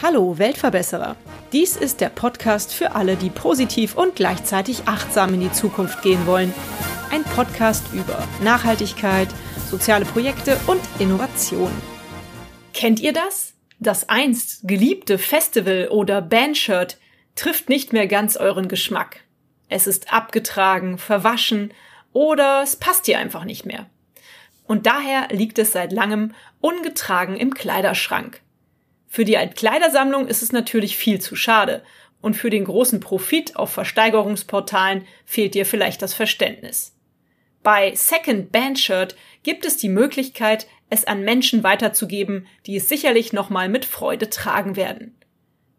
Hallo Weltverbesserer. Dies ist der Podcast für alle, die positiv und gleichzeitig achtsam in die Zukunft gehen wollen. Ein Podcast über Nachhaltigkeit, soziale Projekte und Innovation. Kennt ihr das? Das einst geliebte Festival oder Bandshirt trifft nicht mehr ganz euren Geschmack. Es ist abgetragen, verwaschen oder es passt dir einfach nicht mehr. Und daher liegt es seit langem ungetragen im Kleiderschrank. Für die Altkleidersammlung ist es natürlich viel zu schade und für den großen Profit auf Versteigerungsportalen fehlt dir vielleicht das Verständnis. Bei Second Band Shirt gibt es die Möglichkeit, es an Menschen weiterzugeben, die es sicherlich nochmal mit Freude tragen werden.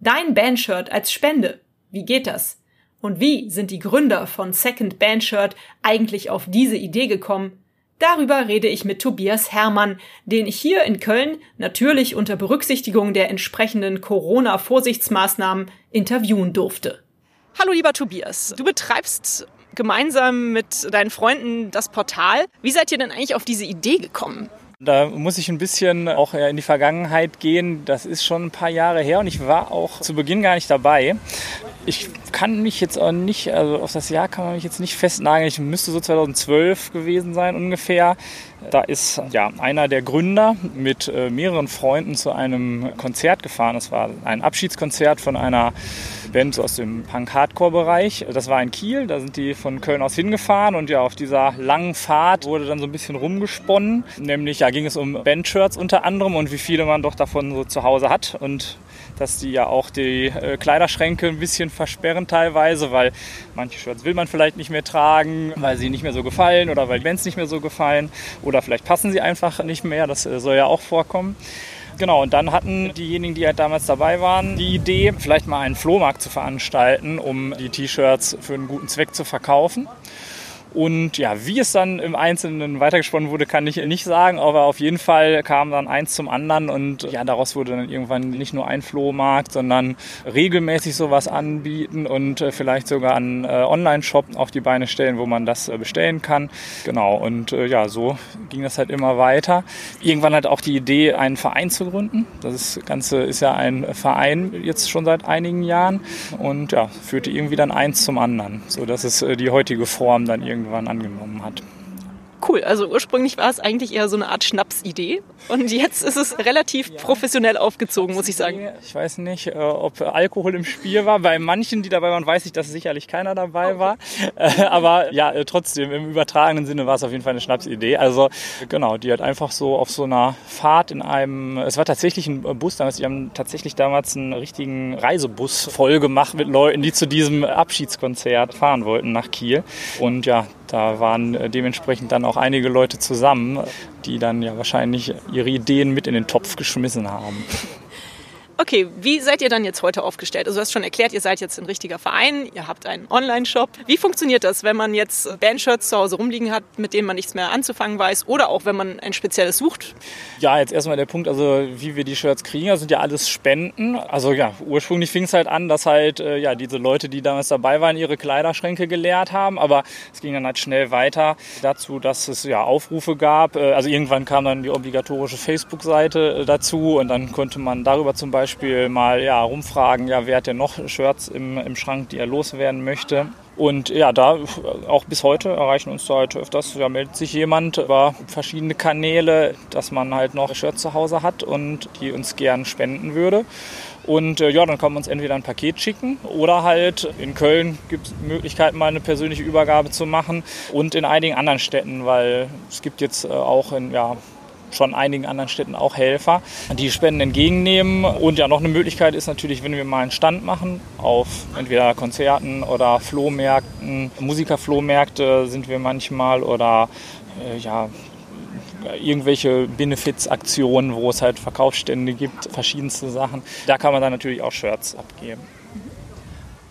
Dein Bandshirt als Spende. Wie geht das? Und wie sind die Gründer von Second Bandshirt eigentlich auf diese Idee gekommen? Darüber rede ich mit Tobias Herrmann, den ich hier in Köln natürlich unter Berücksichtigung der entsprechenden Corona-Vorsichtsmaßnahmen interviewen durfte. Hallo lieber Tobias, du betreibst gemeinsam mit deinen Freunden das Portal. Wie seid ihr denn eigentlich auf diese Idee gekommen? Da muss ich ein bisschen auch in die Vergangenheit gehen. Das ist schon ein paar Jahre her und ich war auch zu Beginn gar nicht dabei. Ich kann mich jetzt auch nicht, also auf das Jahr kann man mich jetzt nicht festnageln. Ich müsste so 2012 gewesen sein ungefähr. Da ist ja einer der Gründer mit äh, mehreren Freunden zu einem Konzert gefahren. Das war ein Abschiedskonzert von einer Band aus dem Punk-Hardcore-Bereich. Das war in Kiel, da sind die von Köln aus hingefahren und ja, auf dieser langen Fahrt wurde dann so ein bisschen rumgesponnen. Nämlich, ja, ging es um Bandshirts unter anderem und wie viele man doch davon so zu Hause hat und dass die ja auch die äh, Kleiderschränke ein bisschen versperren teilweise, weil manche Shirts will man vielleicht nicht mehr tragen, weil sie nicht mehr so gefallen oder weil die Bands nicht mehr so gefallen oder vielleicht passen sie einfach nicht mehr, das äh, soll ja auch vorkommen. Genau, und dann hatten diejenigen, die halt damals dabei waren, die Idee, vielleicht mal einen Flohmarkt zu veranstalten, um die T-Shirts für einen guten Zweck zu verkaufen. Und ja, wie es dann im Einzelnen weitergesponnen wurde, kann ich nicht sagen, aber auf jeden Fall kam dann eins zum anderen und ja, daraus wurde dann irgendwann nicht nur ein Flohmarkt, sondern regelmäßig sowas anbieten und äh, vielleicht sogar einen äh, Online-Shop auf die Beine stellen, wo man das äh, bestellen kann. Genau, und äh, ja, so ging das halt immer weiter. Irgendwann hat auch die Idee, einen Verein zu gründen. Das Ganze ist ja ein Verein jetzt schon seit einigen Jahren und ja, führte irgendwie dann eins zum anderen, so dass es äh, die heutige Form dann irgendwie irgendwann angenommen hat cool. Also ursprünglich war es eigentlich eher so eine Art Schnapsidee und jetzt ist es relativ ja. professionell aufgezogen, muss ich sagen. Ich weiß nicht, äh, ob Alkohol im Spiel war. Bei manchen, die dabei waren, weiß ich, dass sicherlich keiner dabei okay. war. Äh, aber ja, äh, trotzdem, im übertragenen Sinne war es auf jeden Fall eine Schnapsidee. Also genau, die hat einfach so auf so einer Fahrt in einem, es war tatsächlich ein Bus damals, die haben tatsächlich damals einen richtigen Reisebus voll gemacht mit Leuten, die zu diesem Abschiedskonzert fahren wollten nach Kiel. Und ja, da waren dementsprechend dann auch einige Leute zusammen, die dann ja wahrscheinlich ihre Ideen mit in den Topf geschmissen haben. Okay, wie seid ihr dann jetzt heute aufgestellt? Also du hast schon erklärt, ihr seid jetzt ein richtiger Verein, ihr habt einen Online-Shop. Wie funktioniert das, wenn man jetzt Bandshirts zu Hause rumliegen hat, mit denen man nichts mehr anzufangen weiß oder auch wenn man ein spezielles sucht? Ja, jetzt erstmal der Punkt, also wie wir die Shirts kriegen, das sind ja alles Spenden. Also ja, ursprünglich fing es halt an, dass halt äh, ja diese Leute, die damals dabei waren, ihre Kleiderschränke geleert haben, aber es ging dann halt schnell weiter dazu, dass es ja Aufrufe gab. Äh, also irgendwann kam dann die obligatorische Facebook-Seite äh, dazu und dann konnte man darüber zum Beispiel Beispiel mal ja, rumfragen, ja, wer hat denn noch Shirts im, im Schrank, die er loswerden möchte. Und ja, da auch bis heute erreichen uns da halt öfters, ja, meldet sich jemand über verschiedene Kanäle, dass man halt noch Shirts zu Hause hat und die uns gern spenden würde. Und äh, ja, dann kann man uns entweder ein Paket schicken oder halt in Köln gibt es Möglichkeiten, mal eine persönliche Übergabe zu machen und in einigen anderen Städten, weil es gibt jetzt äh, auch in ja, schon einigen anderen Städten auch Helfer, die Spenden entgegennehmen. Und ja, noch eine Möglichkeit ist natürlich, wenn wir mal einen Stand machen auf entweder Konzerten oder Flohmärkten, Musikerflohmärkte sind wir manchmal oder äh, ja, irgendwelche Benefizaktionen, wo es halt Verkaufsstände gibt, verschiedenste Sachen. Da kann man dann natürlich auch Shirts abgeben.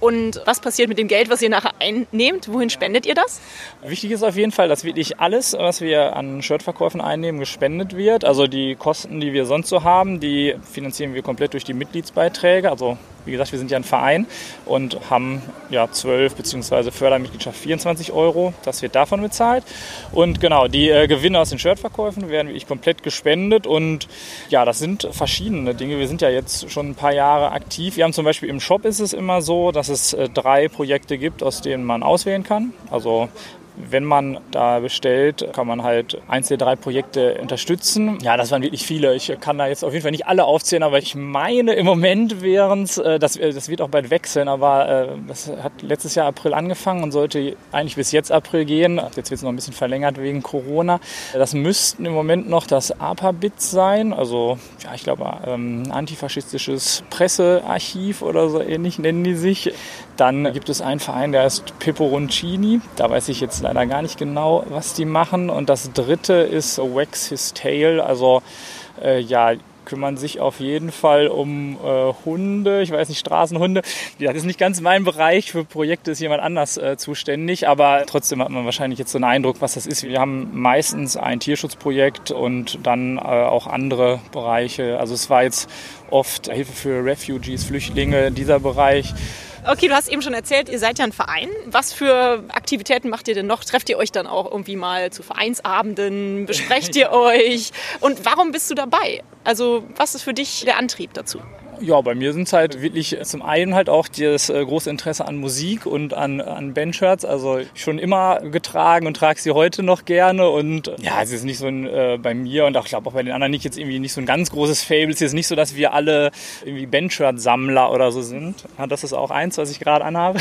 Und was passiert mit dem Geld, was ihr nachher einnehmt? Wohin spendet ihr das? Wichtig ist auf jeden Fall, dass wirklich alles, was wir an Shirtverkäufen einnehmen, gespendet wird. Also die Kosten, die wir sonst so haben, die finanzieren wir komplett durch die Mitgliedsbeiträge. Also Wie gesagt, wir sind ja ein Verein und haben ja 12 bzw. Fördermitgliedschaft 24 Euro. Das wird davon bezahlt. Und genau, die äh, Gewinne aus den Shirtverkäufen werden wirklich komplett gespendet. Und ja, das sind verschiedene Dinge. Wir sind ja jetzt schon ein paar Jahre aktiv. Wir haben zum Beispiel im Shop ist es immer so, dass es äh, drei Projekte gibt, aus denen man auswählen kann. Also wenn man da bestellt, kann man halt eins der drei Projekte unterstützen. Ja, das waren wirklich viele. Ich kann da jetzt auf jeden Fall nicht alle aufzählen, aber ich meine, im Moment wären es, äh, das, äh, das wird auch bald wechseln, aber äh, das hat letztes Jahr April angefangen und sollte eigentlich bis jetzt April gehen. Jetzt wird es noch ein bisschen verlängert wegen Corona. Das müssten im Moment noch das APA-Bit sein, also ja, ich glaube, ähm, antifaschistisches Pressearchiv oder so ähnlich nennen die sich. Dann gibt es einen Verein, der heißt Peperoncini. Da weiß ich jetzt leider gar nicht genau, was die machen. Und das dritte ist Wax His Tail. Also äh, ja, kümmern sich auf jeden Fall um äh, Hunde, ich weiß nicht, Straßenhunde. Ja, das ist nicht ganz mein Bereich. Für Projekte ist jemand anders äh, zuständig, aber trotzdem hat man wahrscheinlich jetzt so einen Eindruck, was das ist. Wir haben meistens ein Tierschutzprojekt und dann äh, auch andere Bereiche. Also es war jetzt oft Hilfe für Refugees, Flüchtlinge, dieser Bereich. Okay, du hast eben schon erzählt, ihr seid ja ein Verein. Was für Aktivitäten macht ihr denn noch? Trefft ihr euch dann auch irgendwie mal zu Vereinsabenden? Besprecht ihr euch? Und warum bist du dabei? Also, was ist für dich der Antrieb dazu? Ja, bei mir sind es halt wirklich zum einen halt auch das äh, große Interesse an Musik und an, an Bandshirts. Also schon immer getragen und trage sie heute noch gerne. Und ja, es ist nicht so ein, äh, bei mir und auch, ich glaube auch bei den anderen nicht jetzt irgendwie nicht so ein ganz großes Fable. Es ist nicht so, dass wir alle irgendwie Bandshirt-Sammler oder so sind. Ja, das ist auch eins, was ich gerade anhabe.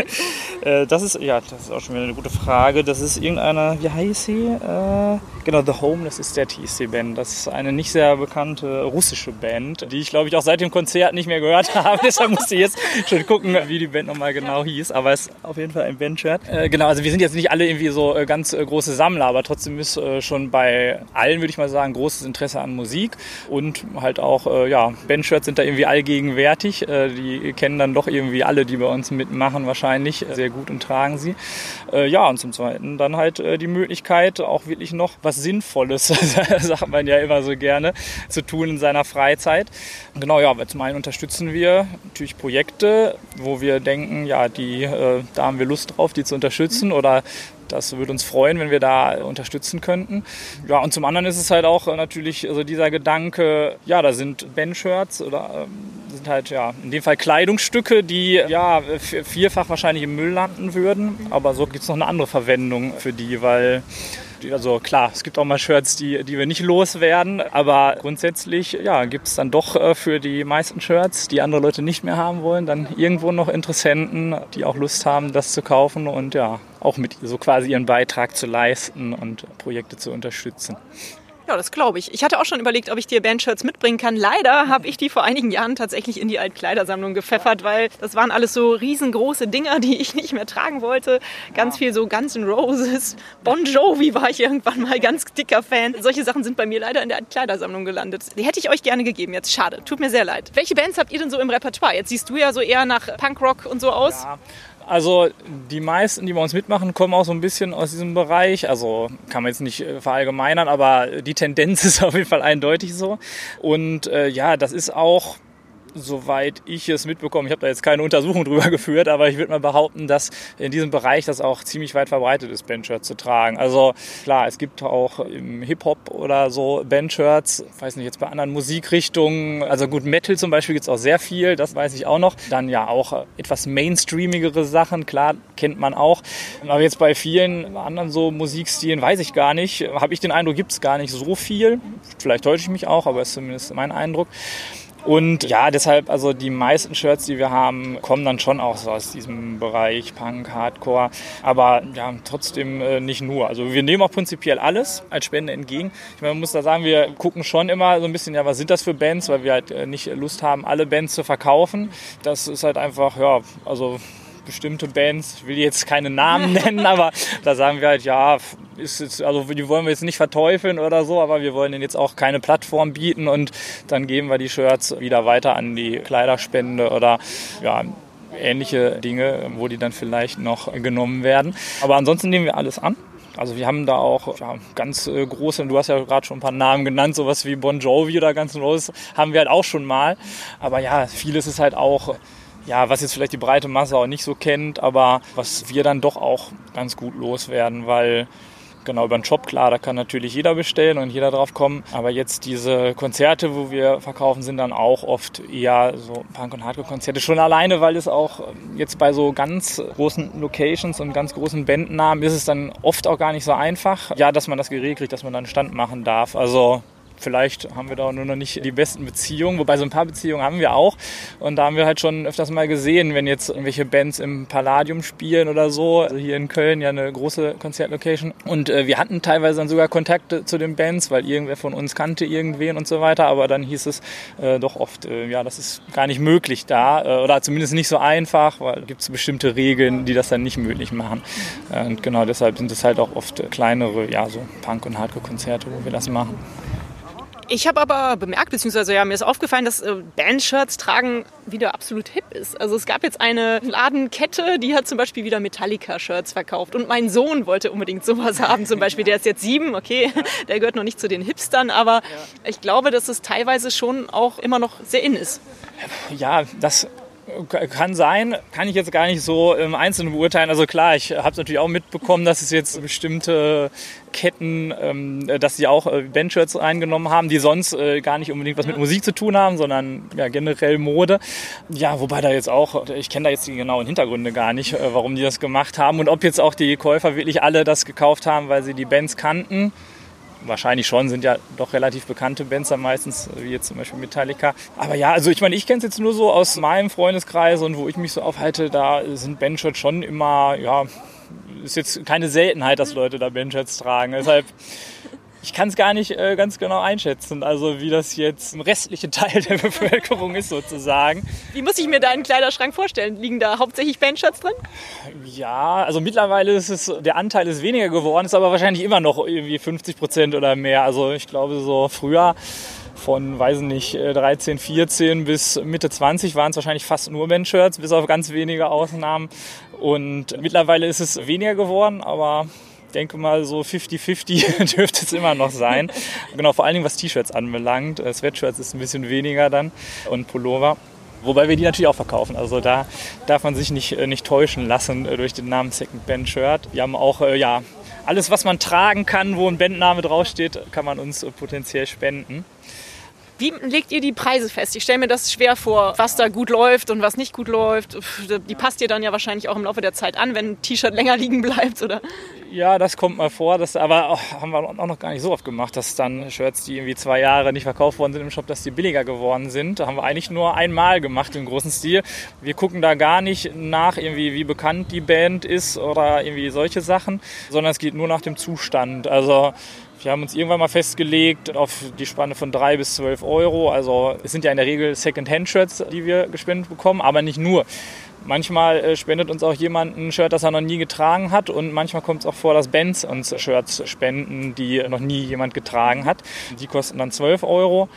äh, das ist, ja, das ist auch schon wieder eine gute Frage. Das ist irgendeine, wie heißt sie? Äh, genau, The Homeless ist der TC-Band. Das ist eine nicht sehr bekannte russische Band, die ich glaube ich auch seit dem Konzert nicht mehr gehört habe. Deshalb musste ich jetzt schon gucken, wie die Band nochmal genau hieß. Aber es ist auf jeden Fall ein Bandshirt. Äh, genau, also wir sind jetzt nicht alle irgendwie so äh, ganz äh, große Sammler, aber trotzdem ist äh, schon bei allen, würde ich mal sagen, großes Interesse an Musik. Und halt auch, äh, ja, Bandshirts sind da irgendwie allgegenwärtig. Äh, die kennen dann doch irgendwie alle, die bei uns mitmachen, wahrscheinlich sehr gut und tragen sie. ja, und zum Zweiten dann halt die Möglichkeit, auch wirklich noch was Sinnvolles, sagt man ja immer so gerne, zu tun in seiner Freizeit. Genau, ja, aber zum einen unterstützen wir natürlich Projekte, wo wir denken, ja, die, äh, da haben wir Lust drauf, die zu unterstützen oder das würde uns freuen, wenn wir da unterstützen könnten. Ja, und zum anderen ist es halt auch natürlich also dieser Gedanke, ja, da sind Bandshirts oder ähm, sind halt ja in dem Fall Kleidungsstücke, die ja vierfach wahrscheinlich im Müll landen würden. Aber so gibt es noch eine andere Verwendung für die, weil also klar, es gibt auch mal Shirts, die, die wir nicht loswerden, aber grundsätzlich ja, gibt es dann doch äh, für die meisten Shirts, die andere Leute nicht mehr haben wollen, dann irgendwo noch Interessenten, die auch Lust haben, das zu kaufen und ja, auch mit so quasi ihren Beitrag zu leisten und Projekte zu unterstützen. Ja, das glaube ich. Ich hatte auch schon überlegt, ob ich dir Bandshirts mitbringen kann. Leider habe ich die vor einigen Jahren tatsächlich in die Altkleidersammlung gepfeffert, weil das waren alles so riesengroße Dinger, die ich nicht mehr tragen wollte. Ganz viel so Guns N' Roses. Bon Jovi war ich irgendwann mal ganz dicker Fan. Solche Sachen sind bei mir leider in der Altkleidersammlung gelandet. Die hätte ich euch gerne gegeben jetzt. Schade. Tut mir sehr leid. Welche Bands habt ihr denn so im Repertoire? Jetzt siehst du ja so eher nach Punkrock und so aus. Ja. Also die meisten, die bei uns mitmachen, kommen auch so ein bisschen aus diesem Bereich. Also kann man jetzt nicht äh, verallgemeinern, aber die Tendenz ist auf jeden Fall eindeutig so. Und äh, ja, das ist auch soweit ich es mitbekomme, ich habe da jetzt keine Untersuchung drüber geführt, aber ich würde mal behaupten, dass in diesem Bereich das auch ziemlich weit verbreitet ist, Bandshirts zu tragen. Also klar, es gibt auch im Hip-Hop oder so Bandshirts, weiß nicht, jetzt bei anderen Musikrichtungen, also gut, Metal zum Beispiel gibt es auch sehr viel, das weiß ich auch noch. Dann ja auch etwas mainstreamigere Sachen, klar, kennt man auch. Aber jetzt bei vielen anderen so Musikstilen weiß ich gar nicht, habe ich den Eindruck, gibt es gar nicht so viel. Vielleicht täusche ich mich auch, aber ist zumindest mein Eindruck. Und ja, deshalb, also die meisten Shirts, die wir haben, kommen dann schon auch so aus diesem Bereich Punk, Hardcore. Aber ja, trotzdem äh, nicht nur. Also wir nehmen auch prinzipiell alles als Spende entgegen. Ich meine, man muss da sagen, wir gucken schon immer so ein bisschen, ja, was sind das für Bands, weil wir halt äh, nicht Lust haben, alle Bands zu verkaufen. Das ist halt einfach, ja, also bestimmte Bands, ich will jetzt keine Namen nennen, aber da sagen wir halt, ja, ist jetzt, also die wollen wir jetzt nicht verteufeln oder so, aber wir wollen ihnen jetzt auch keine Plattform bieten und dann geben wir die Shirts wieder weiter an die Kleiderspende oder ja, ähnliche Dinge, wo die dann vielleicht noch genommen werden. Aber ansonsten nehmen wir alles an Also wir haben da auch ja, ganz äh, große, du hast ja gerade schon ein paar Namen genannt, sowas wie Bon Jovi oder N' Roses haben wir halt auch schon mal. Aber ja, vieles ist halt auch ja, was jetzt vielleicht die breite Masse auch nicht so kennt, aber was wir dann doch auch ganz gut loswerden, weil genau über den Shop, klar, da kann natürlich jeder bestellen und jeder drauf kommen. Aber jetzt diese Konzerte, wo wir verkaufen, sind dann auch oft eher so Punk- und Hardcore-Konzerte. Schon alleine, weil es auch ähm, jetzt bei so ganz großen Locations und ganz großen Bandnamen ist es dann oft auch gar nicht so einfach, ja, dass man das geregelt kriegt, dass man dann Stand machen darf. Also Vielleicht haben wir da nur noch nicht die besten Beziehungen, wobei so ein paar Beziehungen haben wir auch. Und da haben wir halt schon öfters mal gesehen, wenn jetzt irgendwelche Bands im Palladium spielen oder so, also hier in Köln ja eine große Konzertlocation. Und äh, wir hatten teilweise dann sogar Kontakte zu den Bands, weil irgendwer von uns kannte irgendwen und so weiter. Aber dann hieß es äh, doch oft, äh, ja, das ist gar nicht möglich da äh, oder zumindest nicht so einfach, weil gibt es bestimmte Regeln, die das dann nicht möglich machen. und genau deshalb sind es halt auch oft kleinere, ja, so Punk- und Hardcore-Konzerte, wo wir das machen. Ich habe aber bemerkt, beziehungsweise ja, mir ist aufgefallen, dass äh, Bandshirts tragen wieder absolut hip ist. Also es gab jetzt eine Ladenkette, die hat zum Beispiel wieder Metallica-Shirts verkauft. Und mein Sohn wollte unbedingt sowas haben, zum Beispiel. Der ist jetzt sieben, okay, der gehört noch nicht zu den Hipstern, aber ich glaube, dass es teilweise schon auch immer noch sehr in ist. Ja, das kann sein, kann ich jetzt gar nicht so im Einzelnen beurteilen. Also klar, ich habe es natürlich auch mitbekommen, dass es jetzt bestimmte Ketten, ähm, dass sie auch äh, Bandshirts eingenommen haben, die sonst äh, gar nicht unbedingt was mit Musik zu tun haben, sondern ja, generell Mode. Ja, wobei da jetzt auch, ich kenne da jetzt die genauen Hintergründe gar nicht, äh, warum die das gemacht haben und ob jetzt auch die Käufer wirklich alle das gekauft haben, weil sie die Bands kannten wahrscheinlich schon, sind ja doch relativ bekannte Bands dann meistens, wie jetzt zum Beispiel Metallica. Aber ja, also ich meine, ich kenne es jetzt nur so aus meinem Freundeskreis und wo ich mich so aufhalte, da sind Bandshirts schon immer, ja, ist jetzt keine Seltenheit, dass Leute da Bandshirts tragen. Deshalb ich kann es gar nicht äh, ganz genau einschätzen, also wie das jetzt im restlichen Teil der Bevölkerung ist sozusagen. Wie muss ich mir deinen Kleiderschrank vorstellen? Liegen da hauptsächlich Bandshirts drin? Ja, also mittlerweile ist es, der Anteil ist weniger geworden, ist aber wahrscheinlich immer noch irgendwie 50 Prozent oder mehr. Also ich glaube so früher von, weiß nicht, 13, äh, 14 bis Mitte 20 waren es wahrscheinlich fast nur Bandshirts, bis auf ganz wenige Ausnahmen. Und mittlerweile ist es weniger geworden, aber denke mal, so 50-50 dürfte es immer noch sein. genau, vor allen Dingen was T-Shirts anbelangt. Äh, Sweatshirts ist ein bisschen weniger dann und Pullover. Wobei wir die natürlich auch verkaufen. Also da darf man sich nicht, äh, nicht täuschen lassen äh, durch den Namen Second Band Shirt. Wir haben auch, ja, alles, was man tragen kann, wo ein Bandname draufsteht, kann man uns potenziell spenden. Wie legt ihr die Preise fest? Ich stelle mir das schwer vor, was da gut läuft und was nicht gut läuft. Die passt ihr dann ja wahrscheinlich auch im Laufe der Zeit an, wenn ein T-Shirt länger liegen bleibt, oder? Ja, das kommt mal vor. Das aber auch, haben wir auch noch gar nicht so oft gemacht, dass dann Shirts, die irgendwie zwei Jahre nicht verkauft worden sind im Shop, dass die billiger geworden sind. Da haben wir eigentlich nur einmal gemacht im großen Stil. Wir gucken da gar nicht nach, irgendwie, wie bekannt die Band ist oder irgendwie solche Sachen, sondern es geht nur nach dem Zustand. Also wir haben uns irgendwann mal festgelegt auf die Spanne von 3 bis 12 Euro. Also es sind ja in der Regel Second-Hand-Shirts, die wir gespendet bekommen, aber nicht nur. Manchmal äh, spendet uns auch jemand ein Shirt, das er noch nie getragen hat. Und manchmal kommt es auch vor, dass Bands uns Shirts spenden, die noch nie jemand getragen hat. Die kosten dann 12 Euro.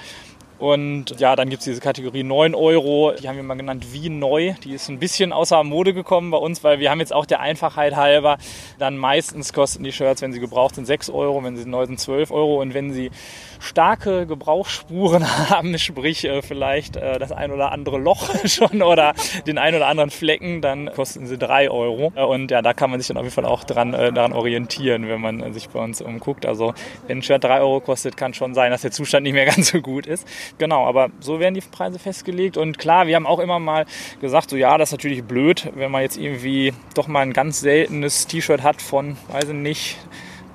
Und ja, dann gibt es diese Kategorie 9 Euro, die haben wir mal genannt wie neu. Die ist ein bisschen außer Mode gekommen bei uns, weil wir haben jetzt auch der Einfachheit halber, dann meistens kosten die Shirts, wenn sie gebraucht sind, 6 Euro, wenn sie neu sind, 12 Euro. Und wenn sie starke Gebrauchsspuren haben, sprich äh, vielleicht äh, das ein oder andere Loch schon oder den ein oder anderen Flecken, dann kosten sie 3 Euro. Äh, und ja, da kann man sich dann auf jeden Fall auch dran, daran orientieren, wenn man sich bei uns umguckt. Also wenn ein Shirt 3 Euro kostet, kann schon sein, dass der Zustand nicht mehr ganz so gut ist. Genau, aber so werden die Preise festgelegt. Und klar, wir haben auch immer mal gesagt, so ja, das ist natürlich blöd, wenn man jetzt irgendwie doch mal ein ganz seltenes T-Shirt hat von, weiß ich nicht,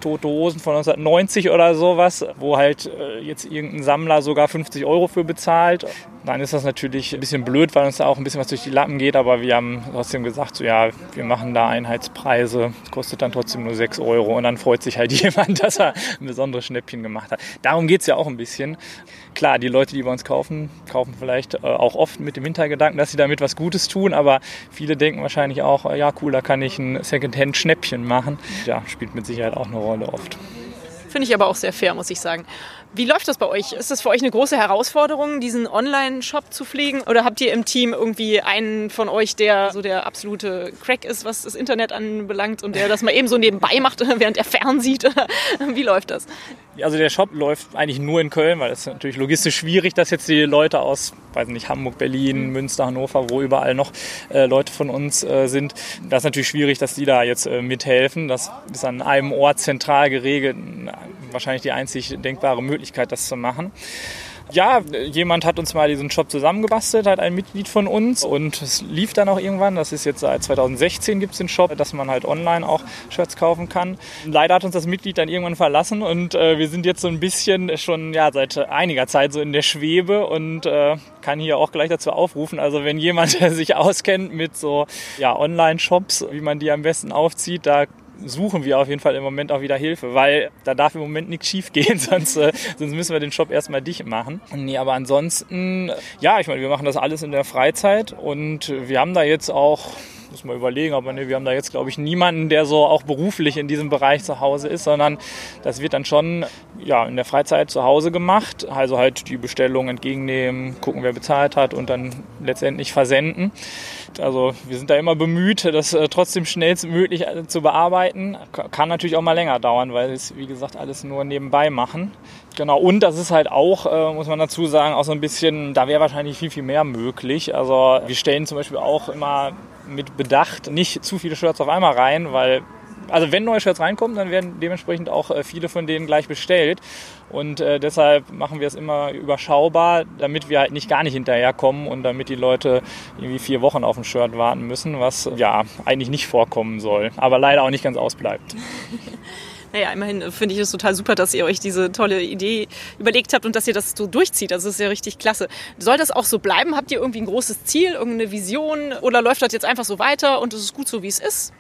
Tote Hosen von 1990 oder sowas, wo halt äh, jetzt irgendein Sammler sogar 50 Euro für bezahlt. Dann ist das natürlich ein bisschen blöd, weil uns da auch ein bisschen was durch die Lappen geht, aber wir haben trotzdem gesagt, so, ja, wir machen da Einheitspreise, das kostet dann trotzdem nur 6 Euro und dann freut sich halt jemand, dass er ein besonderes Schnäppchen gemacht hat. Darum geht es ja auch ein bisschen. Klar, die Leute, die bei uns kaufen, kaufen vielleicht äh, auch oft mit dem Hintergedanken, dass sie damit was Gutes tun, aber viele denken wahrscheinlich auch, äh, ja cool, da kann ich ein Secondhand-Schnäppchen machen. Ja, spielt mit Sicherheit auch eine Rolle oft. Finde ich aber auch sehr fair, muss ich sagen. Wie läuft das bei euch? Ist das für euch eine große Herausforderung, diesen Online-Shop zu pflegen? Oder habt ihr im Team irgendwie einen von euch, der so der absolute Crack ist, was das Internet anbelangt und der das mal eben so nebenbei macht, während er fernsieht? Wie läuft das? Also der Shop läuft eigentlich nur in Köln, weil es natürlich logistisch schwierig, dass jetzt die Leute aus, weiß nicht, Hamburg, Berlin, Münster, Hannover, wo überall noch äh, Leute von uns äh, sind. Das ist natürlich schwierig, dass die da jetzt äh, mithelfen. Das ist an einem Ort zentral geregelt, wahrscheinlich die einzig denkbare Möglichkeit, das zu machen. Ja, jemand hat uns mal diesen Shop zusammengebastelt, halt ein Mitglied von uns und es lief dann auch irgendwann. Das ist jetzt seit 2016 gibt es den Shop, dass man halt online auch Shirts kaufen kann. Leider hat uns das Mitglied dann irgendwann verlassen und äh, wir sind jetzt so ein bisschen schon ja seit einiger Zeit so in der Schwebe und äh, kann hier auch gleich dazu aufrufen. Also wenn jemand sich auskennt mit so ja, Online-Shops, wie man die am besten aufzieht, da suchen wir auf jeden Fall im Moment auch wieder Hilfe, weil da darf im Moment nichts schief gehen, sonst, äh, sonst müssen wir den Shop erstmal dicht machen. Nee, aber ansonsten, ja, ich meine, wir machen das alles in der Freizeit und wir haben da jetzt auch muss man überlegen, aber nee, wir haben da jetzt, glaube ich, niemanden, der so auch beruflich in diesem Bereich zu Hause ist, sondern das wird dann schon ja, in der Freizeit zu Hause gemacht. Also halt die Bestellung entgegennehmen, gucken, wer bezahlt hat und dann letztendlich versenden. Also wir sind da immer bemüht, das äh, trotzdem schnellstmöglich äh, zu bearbeiten. Kann natürlich auch mal länger dauern, weil es, wie gesagt, alles nur nebenbei machen. Genau, und das ist halt auch, äh, muss man dazu sagen, auch so ein bisschen, da wäre wahrscheinlich viel, viel mehr möglich. Also wir stellen zum Beispiel auch immer mit Bedacht nicht zu viele Shirts auf einmal rein, weil also wenn neue Shirts reinkommen, dann werden dementsprechend auch äh, viele von denen gleich bestellt. Und äh, deshalb machen wir es immer überschaubar, damit wir halt nicht gar nicht hinterherkommen und damit die Leute irgendwie vier Wochen auf ein Shirt warten müssen, was ja eigentlich nicht vorkommen soll, aber leider auch nicht ganz ausbleibt. Naja, immerhin finde ich es total super, dass ihr euch diese tolle Idee überlegt habt und dass ihr das so durchzieht. Das ist ja richtig klasse. Soll das auch so bleiben? Habt ihr irgendwie ein großes Ziel, irgendeine Vision oder läuft das jetzt einfach so weiter und es ist gut so, wie es ist?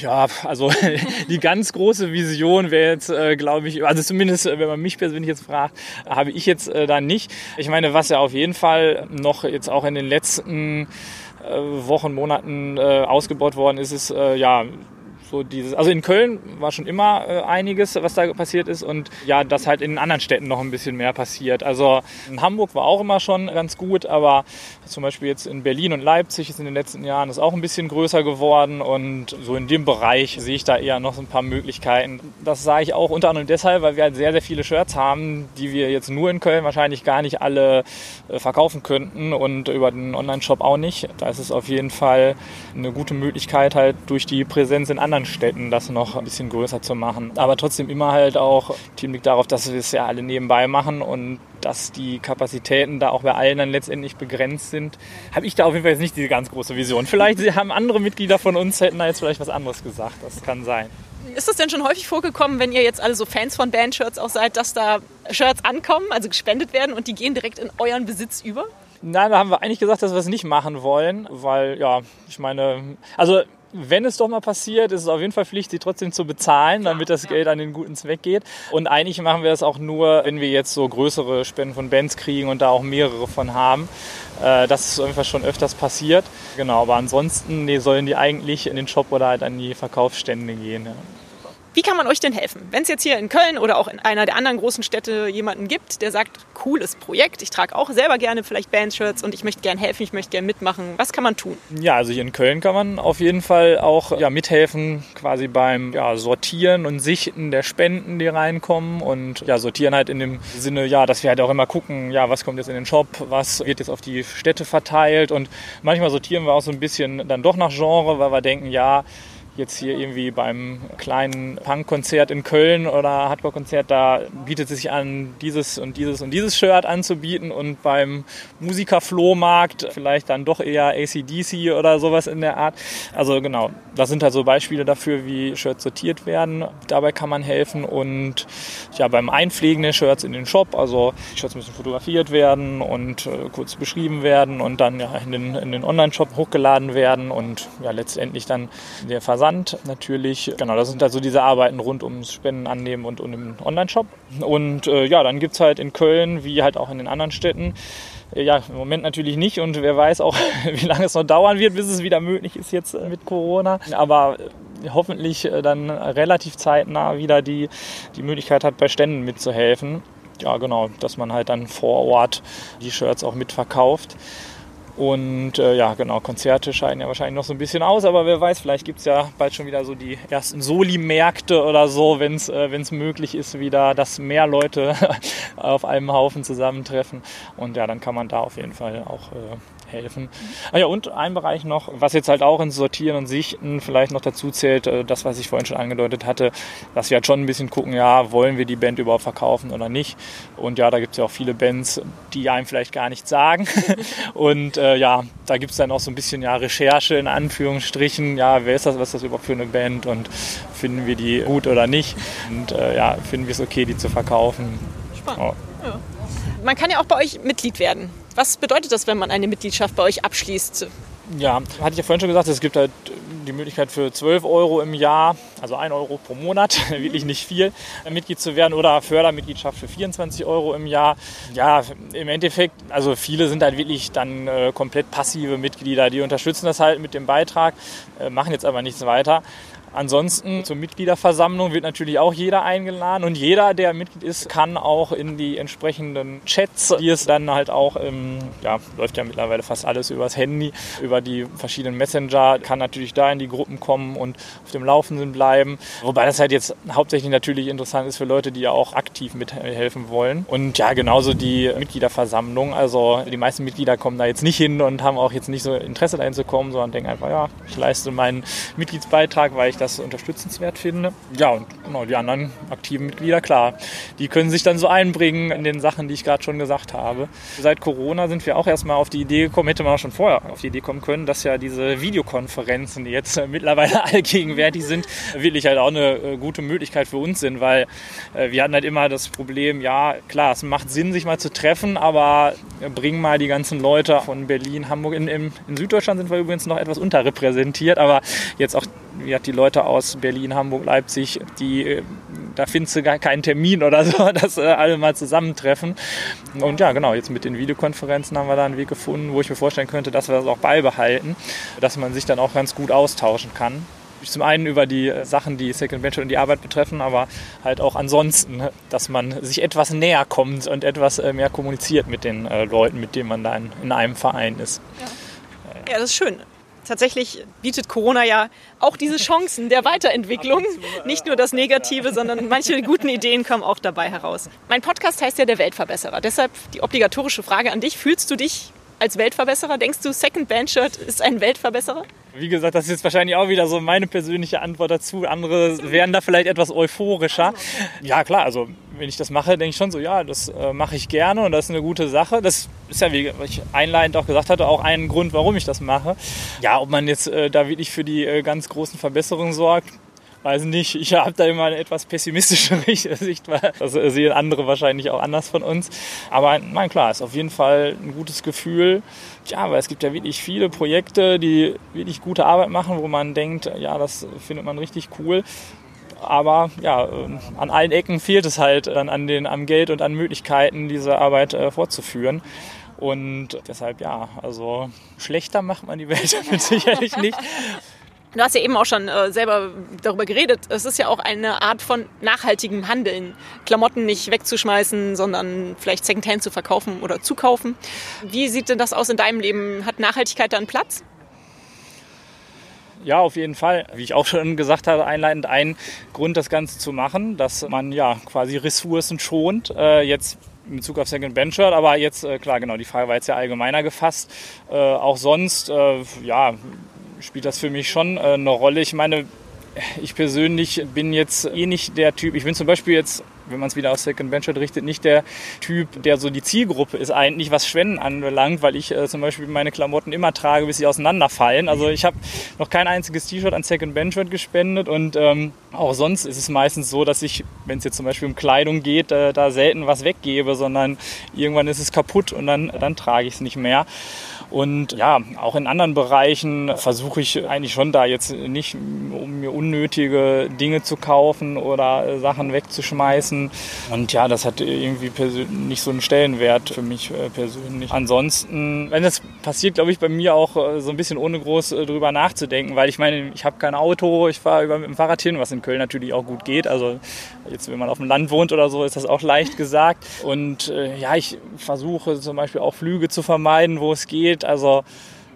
Ja, also die ganz große Vision wäre jetzt, äh, glaube ich, also zumindest, äh, wenn man mich persönlich jetzt fragt, habe ich jetzt äh, da nicht. Ich meine, was ja auf jeden Fall noch jetzt auch in den letzten äh, Wochen, Monaten äh, ausgebaut worden ist, ist äh, ja so dieses, also in Köln war schon immer äh, einiges, was da passiert ist und ja, dass halt in anderen Städten noch ein bisschen mehr passiert. Also in Hamburg war auch immer schon ganz gut, aber zum Beispiel jetzt in Berlin und Leipzig ist in den letzten Jahren ist auch ein bisschen größer geworden und so in dem Bereich sehe ich da eher noch so ein paar Möglichkeiten. Das sage ich auch unter anderem deshalb, weil wir halt sehr, sehr viele Shirts haben, die wir jetzt nur in Köln wahrscheinlich gar nicht alle äh, verkaufen könnten und über den Online-Shop auch nicht. Da ist es auf jeden Fall eine gute Möglichkeit halt durch die Präsenz in anderen anderen Städten das noch ein bisschen größer zu machen. Aber trotzdem immer halt auch Team liegt darauf, dass wir es ja alle nebenbei machen und dass die Kapazitäten da auch bei allen dann letztendlich begrenzt sind, habe ich da auf jeden Fall jetzt nicht diese ganz große Vision. Vielleicht haben andere Mitglieder von uns hätten da jetzt vielleicht was anderes gesagt. Das kann sein. Ist das denn schon häufig vorgekommen, wenn ihr jetzt alle so Fans von Bandshirts auch seid, dass da Shirts ankommen, also gespendet werden und die gehen direkt in euren Besitz über? Nein, da haben wir eigentlich gesagt, dass wir es nicht machen wollen, weil ja, ich meine, also wenn es doch mal passiert, ist es auf jeden Fall Pflicht, sie trotzdem zu bezahlen, damit das Geld an den guten Zweck geht. Und eigentlich machen wir das auch nur, wenn wir jetzt so größere Spenden von Bands kriegen und da auch mehrere von haben. Äh, das ist einfach schon öfters passiert. Genau, aber ansonsten nee, sollen die eigentlich in den Shop oder halt an die Verkaufsstände gehen. Ja. Wie kann man euch denn helfen? Wenn es jetzt hier in Köln oder auch in einer der anderen großen Städte jemanden gibt, der sagt, cooles Projekt, ich trage auch selber gerne vielleicht Bandshirts und ich möchte gerne helfen, ich möchte gerne mitmachen, was kann man tun? Ja, also hier in Köln kann man auf jeden Fall auch ja, mithelfen, quasi beim ja, Sortieren und Sichten der Spenden, die reinkommen und ja, sortieren halt in dem Sinne, ja, dass wir halt auch immer gucken, ja, was kommt jetzt in den Shop, was wird jetzt auf die Städte verteilt und manchmal sortieren wir auch so ein bisschen dann doch nach Genre, weil wir denken, ja, jetzt hier irgendwie beim kleinen Punk-Konzert in Köln oder Hardcore-Konzert, da bietet es sich an, dieses und dieses und dieses Shirt anzubieten und beim Musiker-Flohmarkt vielleicht dann doch eher ACDC oder sowas in der Art. Also genau, das sind halt so Beispiele dafür, wie Shirts sortiert werden. Dabei kann man helfen und ja, beim Einpflegen der Shirts in den Shop, also die Shirts müssen fotografiert werden und äh, kurz beschrieben werden und dann ja in den, in den Online-Shop hochgeladen werden und ja letztendlich dann der Versand Versand natürlich. Genau, das sind also diese Arbeiten rund ums Spenden annehmen und um den Online-Shop. Und äh, ja, dann gibt es halt in Köln, wie halt auch in den anderen Städten, äh, ja, im Moment natürlich nicht und wer weiß auch, wie lange es noch dauern wird, bis es wieder möglich ist jetzt äh, mit Corona. Aber hoffentlich äh, dann relativ zeitnah wieder die, die Möglichkeit hat, bei Ständen mitzuhelfen. Ja, genau, dass man halt dann vor Ort die Shirts auch mitverkauft. Und äh, ja, genau, Konzerte scheiden ja wahrscheinlich noch so ein bisschen aus, aber wer weiß, vielleicht gibt es ja bald schon wieder so die ersten Soli-Märkte oder so, wenn es äh, möglich ist, wieder, dass mehr Leute auf einem Haufen zusammentreffen. Und ja, dann kann man da auf jeden Fall auch äh, helfen. Ah ja, und ein Bereich noch, was jetzt halt auch ins Sortieren und Sichten vielleicht noch dazu zählt, äh, das, was ich vorhin schon angedeutet hatte, dass wir halt schon ein bisschen gucken, ja, wollen wir die Band überhaupt verkaufen oder nicht? Und ja, da gibt es ja auch viele Bands, die einem vielleicht gar nichts sagen. und äh, ja, da gibt es dann auch so ein bisschen ja, Recherche in Anführungsstrichen, ja, wer ist das, was ist das überhaupt für eine Band und finden wir die gut oder nicht? Und äh, ja, finden wir es okay, die zu verkaufen? Spannend. Oh. Ja. Man kann ja auch bei euch Mitglied werden. Was bedeutet das, wenn man eine Mitgliedschaft bei euch abschließt? Ja, hatte ich ja vorhin schon gesagt, es gibt halt die Möglichkeit für 12 Euro im Jahr, also 1 Euro pro Monat, wirklich nicht viel, Mitglied zu werden oder Fördermitgliedschaft für 24 Euro im Jahr. Ja, im Endeffekt, also viele sind halt wirklich dann äh, komplett passive Mitglieder, die unterstützen das halt mit dem Beitrag, äh, machen jetzt aber nichts weiter. Ansonsten zur Mitgliederversammlung wird natürlich auch jeder eingeladen und jeder, der Mitglied ist, kann auch in die entsprechenden Chats, die es dann halt auch, im, ja, läuft ja mittlerweile fast alles übers Handy, über die verschiedenen Messenger, kann natürlich da in die Gruppen kommen und auf dem Laufenden bleiben. Wobei das halt jetzt hauptsächlich natürlich interessant ist für Leute, die ja auch aktiv mithelfen wollen. Und ja, genauso die Mitgliederversammlung. Also die meisten Mitglieder kommen da jetzt nicht hin und haben auch jetzt nicht so Interesse dahin zu kommen, sondern denken einfach, ja, ich leiste meinen Mitgliedsbeitrag, weil ich das unterstützenswert finde. Ja, und genau, die anderen aktiven Mitglieder, klar, die können sich dann so einbringen in den Sachen, die ich gerade schon gesagt habe. Seit Corona sind wir auch erstmal auf die Idee gekommen, hätte man auch schon vorher auf die Idee kommen können, dass ja diese Videokonferenzen, die jetzt mittlerweile allgegenwärtig sind, wirklich halt auch eine äh, gute Möglichkeit für uns sind, weil äh, wir hatten halt immer das Problem, ja, klar, es macht Sinn, sich mal zu treffen, aber bringen mal die ganzen Leute von Berlin, Hamburg, in, in Süddeutschland sind wir übrigens noch etwas unterrepräsentiert, aber jetzt auch hat die Leute aus Berlin, Hamburg, Leipzig, die äh, da findest du gar keinen Termin oder so, dass äh, alle mal zusammentreffen. Und ja, genau, jetzt mit den Videokonferenzen haben wir da einen Weg gefunden, wo ich mir vorstellen könnte, dass wir das auch beibehalten, dass man sich dann auch ganz gut austauschen kann. Zum einen über die äh, Sachen, die Second Venture und die Arbeit betreffen, aber halt auch ansonsten, dass man sich etwas näher kommt und etwas mehr kommuniziert mit den Leuten, mit denen man da in, einem Verein ist. Ja. ja, das ist schön tatsächlich bietet Corona ja auch diese Chancen der Weiterentwicklung. Nicht nur das Negative, sondern manche guten Ideen kommen auch dabei heraus. Mein Podcast heißt ja der Weltverbesserer. Deshalb die obligatorische Frage an dich. Fühlst du dich als Weltverbesserer? Denkst du, Second Band Shirt ist ein Weltverbesserer? Wie gesagt, das ist jetzt wahrscheinlich auch wieder so meine persönliche Antwort dazu. Andere wären da vielleicht etwas euphorischer. Ja, klar, also wenn ich das mache, denke ich schon so, ja, das äh, mache ich gerne und das ist eine gute Sache. Das ist ja, wie ich einleitend auch gesagt hatte, auch ein Grund, warum ich das mache. Ja, ob man jetzt äh, da wirklich für die äh, ganz großen Verbesserungen sorgt, weiß nicht, ich habe da immer eine etwas pessimistische Sicht, weil das sehen andere wahrscheinlich auch anders von uns. Aber nein, klar, ist auf jeden Fall ein gutes Gefühl. Ja, weil es gibt ja wirklich viele Projekte, die wirklich gute Arbeit machen, wo man denkt, ja, das findet man richtig cool. Aber ja, an allen Ecken fehlt es halt dann an den, am Geld und an Möglichkeiten, diese Arbeit äh, fortzuführen. Und deshalb ja, also schlechter macht man die Welt damit sicherlich nicht. Du hast ja eben auch schon äh, selber darüber geredet. Es ist ja auch eine Art von nachhaltigem Handeln. Klamotten nicht wegzuschmeißen, sondern vielleicht Secondhand zu verkaufen oder zu kaufen. Wie sieht denn das aus in deinem Leben? Hat Nachhaltigkeit da einen Platz? Ja, auf jeden Fall. Wie ich auch schon gesagt habe, einleitend ein Grund, das Ganze zu machen, dass man ja quasi Ressourcen schont. Äh, jetzt in Bezug auf Second Venture, aber jetzt, äh, klar, genau, die Frage war jetzt ja allgemeiner gefasst. Äh, auch sonst, äh, ja, spielt das für mich schon äh, eine Rolle. Ich meine, ich persönlich bin jetzt eh nicht der Typ, ich bin zum Beispiel jetzt, wenn man es wieder auf Second Venture richtet, nicht der Typ, der so die Zielgruppe ist eigentlich, was Spenden anbelangt, weil ich äh, zum Beispiel meine Klamotten immer trage, bis sie auseinanderfallen. Also ich habe noch kein einziges T-Shirt an Second Venture gespendet und ähm, auch sonst ist es meistens so, dass ich, wenn es jetzt zum Beispiel um Kleidung geht, äh, da selten was weggebe, sondern irgendwann ist es kaputt und dann, dann trage ich es nicht mehr. Und ja, auch in anderen Bereichen versuche ich eigentlich schon da jetzt nicht, um mir unnötige Dinge zu kaufen oder äh, Sachen wegzuschmeißen. Und ja, das hat irgendwie nicht so einen Stellenwert für mich äh, persönlich. Ansonsten, wenn das passiert, glaube ich, bei mir auch äh, so ein bisschen ohne groß drüber nachzudenken, weil ich meine, ich habe kein Auto, ich fahre über mit dem Fahrrad hin, was in Köln natürlich auch gut geht. Also jetzt, wenn man auf dem Land wohnt oder so, ist das auch leicht gesagt. Und äh, ja, ich versuche zum Beispiel auch Flüge zu vermeiden, wo es geht. Also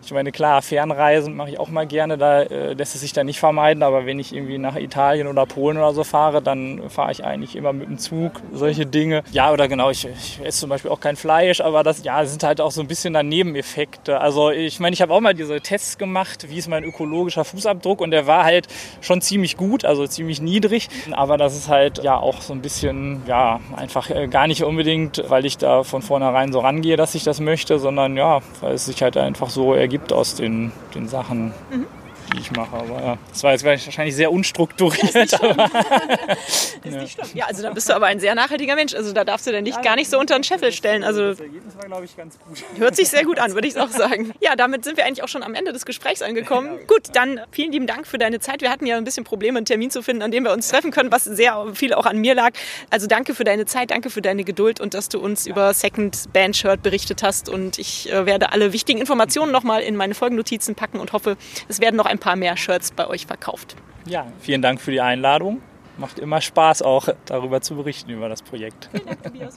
ich meine, klar, Fernreisen mache ich auch mal gerne, da äh, lässt es sich dann nicht vermeiden, aber wenn ich irgendwie nach Italien oder Polen oder so fahre, dann fahre ich eigentlich immer mit dem Zug, solche Dinge. Ja, oder genau, ich, ich esse zum Beispiel auch kein Fleisch, aber das, ja, sind halt auch so ein bisschen dann Nebeneffekte. Also ich meine, ich habe auch mal diese Tests gemacht, wie ist mein ökologischer Fußabdruck und der war halt schon ziemlich gut, also ziemlich niedrig, aber das ist halt ja auch so ein bisschen, ja, einfach äh, gar nicht unbedingt, weil ich da von vornherein so rangehe, dass ich das möchte, sondern ja, weil es sich halt einfach so ergibt, ergibt aus den, den Sachen. Mhm die ich mache. Aber ja, das war jetzt wahrscheinlich sehr unstrukturiert. Ist, aber, ist ja. nicht schlimm. Ja, also da bist du aber ein sehr nachhaltiger Mensch. Also da darfst du dann nicht gar nicht so unter den Scheffel stellen. Also das Ergebnis war, glaube ich, ganz gut. Hört sich sehr gut an, würde ich auch sagen. Ja, damit sind wir eigentlich auch schon am Ende des Gesprächs angekommen. Ja, gut, dann vielen lieben Dank für deine Zeit. Wir hatten ja ein bisschen Probleme, einen Termin zu finden, an dem wir uns treffen können, was sehr viel auch an mir lag. Also danke für deine Zeit, danke für deine Geduld und dass du uns über Second Band Shirt berichtet hast. Und ich äh, werde alle wichtigen Informationen nochmal in meine Folgennotizen packen und hoffe, es werden noch ein paar mehr Shirts bei euch verkauft. Ja, vielen Dank für die Einladung. Macht immer Spaß, auch darüber zu berichten, über das Projekt. Vielen Dank, Tobias.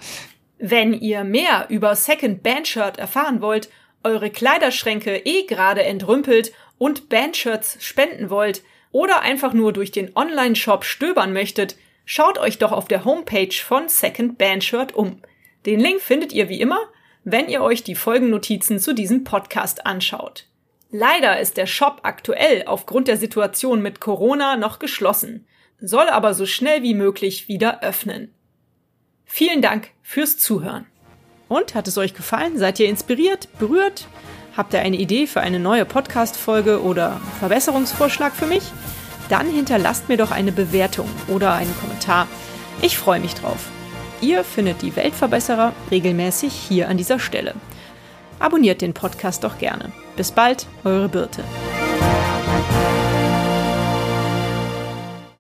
Wenn ihr mehr über Second Bandshirt erfahren wollt, eure Kleiderschränke eh gerade entrümpelt und Bandshirts spenden wollt oder einfach nur durch den Online-Shop stöbern möchtet, schaut euch doch auf der Homepage von Second Bandshirt um. Den Link findet ihr wie immer, wenn ihr euch die Folgennotizen zu diesem Podcast anschaut. Leider ist der Shop aktuell aufgrund der Situation mit Corona noch geschlossen, soll aber so schnell wie möglich wieder öffnen. Vielen Dank fürs Zuhören. Und hat es euch gefallen? Seid ihr inspiriert, berührt? Habt ihr eine Idee für eine neue Podcast-Folge oder Verbesserungsvorschlag für mich? Dann hinterlasst mir doch eine Bewertung oder einen Kommentar. Ich freue mich drauf. Ihr findet die Weltverbesserer regelmäßig hier an dieser Stelle. Abonniert den Podcast doch gerne. Bis bald, eure Birte.